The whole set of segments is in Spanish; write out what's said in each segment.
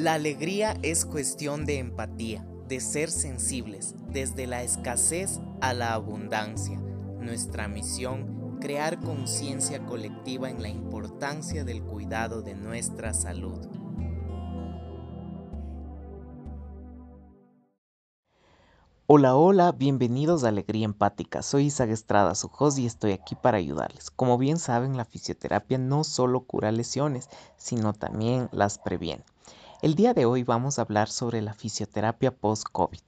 La alegría es cuestión de empatía, de ser sensibles, desde la escasez a la abundancia. Nuestra misión, crear conciencia colectiva en la importancia del cuidado de nuestra salud. Hola, hola, bienvenidos a Alegría Empática. Soy Isaac Estrada, su host, y estoy aquí para ayudarles. Como bien saben, la fisioterapia no solo cura lesiones, sino también las previene. El día de hoy vamos a hablar sobre la fisioterapia post-COVID,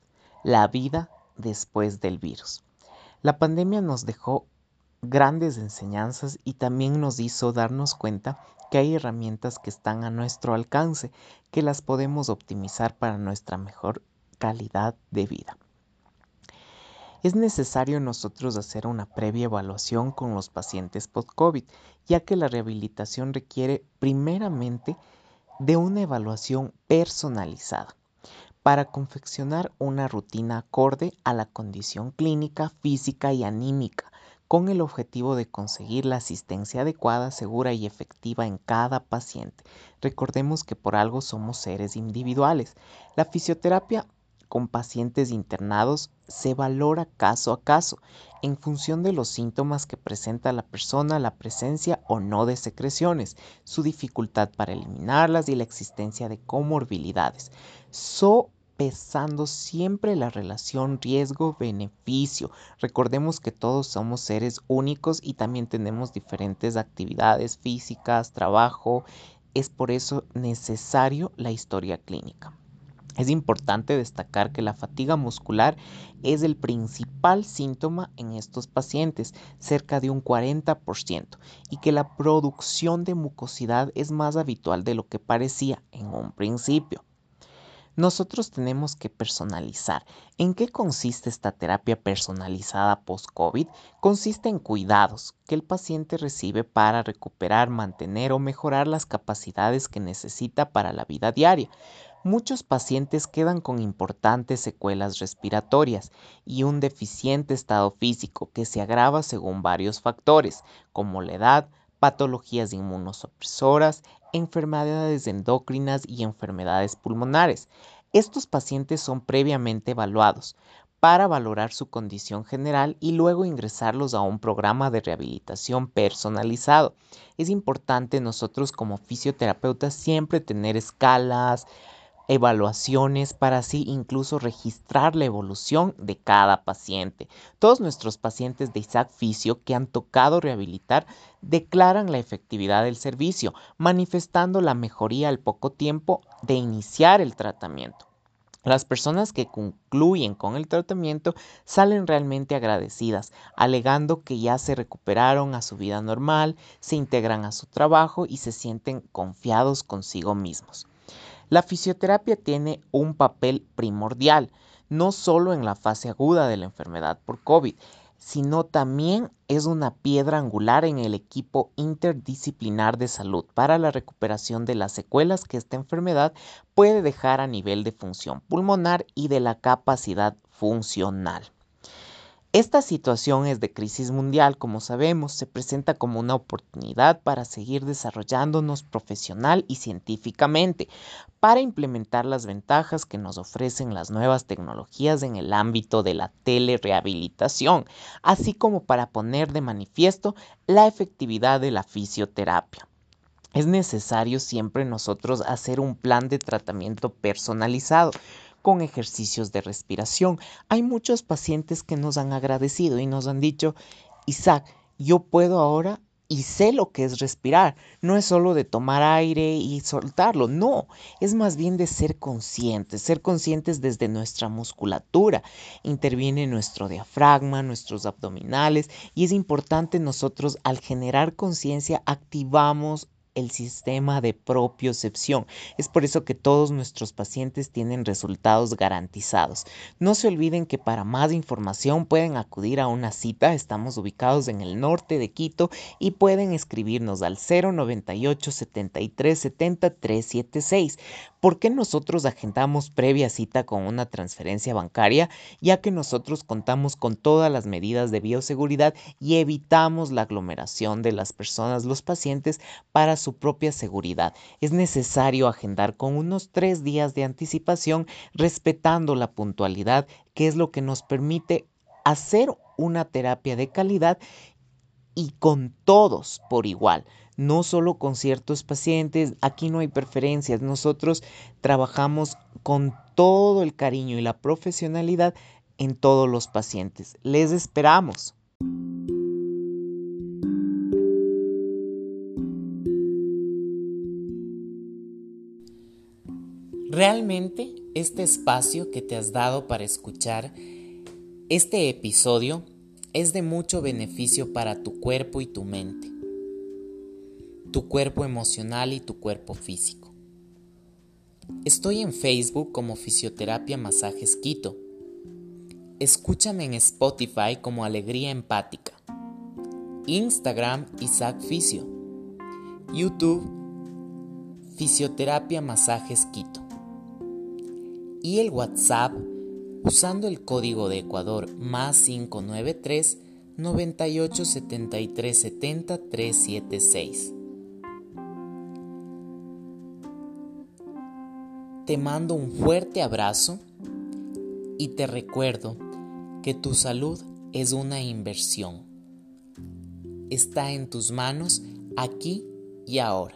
la vida después del virus. La pandemia nos dejó grandes enseñanzas y también nos hizo darnos cuenta que hay herramientas que están a nuestro alcance, que las podemos optimizar para nuestra mejor calidad de vida. Es necesario nosotros hacer una previa evaluación con los pacientes post-COVID, ya que la rehabilitación requiere primeramente de una evaluación personalizada para confeccionar una rutina acorde a la condición clínica, física y anímica, con el objetivo de conseguir la asistencia adecuada, segura y efectiva en cada paciente. Recordemos que por algo somos seres individuales. La fisioterapia con pacientes internados se valora caso a caso en función de los síntomas que presenta la persona, la presencia o no de secreciones, su dificultad para eliminarlas y la existencia de comorbilidades, sopesando siempre la relación riesgo-beneficio. Recordemos que todos somos seres únicos y también tenemos diferentes actividades físicas, trabajo, es por eso necesario la historia clínica. Es importante destacar que la fatiga muscular es el principal síntoma en estos pacientes, cerca de un 40%, y que la producción de mucosidad es más habitual de lo que parecía en un principio. Nosotros tenemos que personalizar. ¿En qué consiste esta terapia personalizada post-COVID? Consiste en cuidados que el paciente recibe para recuperar, mantener o mejorar las capacidades que necesita para la vida diaria muchos pacientes quedan con importantes secuelas respiratorias y un deficiente estado físico que se agrava según varios factores, como la edad, patologías inmunosupresoras, enfermedades endocrinas y enfermedades pulmonares. Estos pacientes son previamente evaluados para valorar su condición general y luego ingresarlos a un programa de rehabilitación personalizado. Es importante nosotros como fisioterapeutas siempre tener escalas, evaluaciones para así incluso registrar la evolución de cada paciente. Todos nuestros pacientes de Isaac Fisio que han tocado rehabilitar declaran la efectividad del servicio, manifestando la mejoría al poco tiempo de iniciar el tratamiento. Las personas que concluyen con el tratamiento salen realmente agradecidas, alegando que ya se recuperaron a su vida normal, se integran a su trabajo y se sienten confiados consigo mismos. La fisioterapia tiene un papel primordial, no solo en la fase aguda de la enfermedad por COVID, sino también es una piedra angular en el equipo interdisciplinar de salud para la recuperación de las secuelas que esta enfermedad puede dejar a nivel de función pulmonar y de la capacidad funcional. Esta situación es de crisis mundial, como sabemos, se presenta como una oportunidad para seguir desarrollándonos profesional y científicamente, para implementar las ventajas que nos ofrecen las nuevas tecnologías en el ámbito de la telerehabilitación, así como para poner de manifiesto la efectividad de la fisioterapia. Es necesario siempre nosotros hacer un plan de tratamiento personalizado con ejercicios de respiración. Hay muchos pacientes que nos han agradecido y nos han dicho, Isaac, yo puedo ahora y sé lo que es respirar. No es solo de tomar aire y soltarlo, no, es más bien de ser conscientes, ser conscientes desde nuestra musculatura. Interviene nuestro diafragma, nuestros abdominales y es importante nosotros al generar conciencia activamos el sistema de propiocepción. Es por eso que todos nuestros pacientes tienen resultados garantizados. No se olviden que para más información pueden acudir a una cita. Estamos ubicados en el norte de Quito y pueden escribirnos al 098 73 70 376 ¿Por qué nosotros agendamos previa cita con una transferencia bancaria? Ya que nosotros contamos con todas las medidas de bioseguridad y evitamos la aglomeración de las personas, los pacientes, para su propia seguridad. Es necesario agendar con unos tres días de anticipación respetando la puntualidad, que es lo que nos permite hacer una terapia de calidad y con todos por igual, no solo con ciertos pacientes, aquí no hay preferencias, nosotros trabajamos con todo el cariño y la profesionalidad en todos los pacientes. Les esperamos. Realmente este espacio que te has dado para escuchar este episodio es de mucho beneficio para tu cuerpo y tu mente, tu cuerpo emocional y tu cuerpo físico. Estoy en Facebook como Fisioterapia Masajes Quito. Escúchame en Spotify como Alegría Empática. Instagram Isaac Fisio. YouTube Fisioterapia Masajes Quito. Y el WhatsApp usando el código de Ecuador más 593 98 73 70 376. Te mando un fuerte abrazo y te recuerdo que tu salud es una inversión. Está en tus manos aquí y ahora.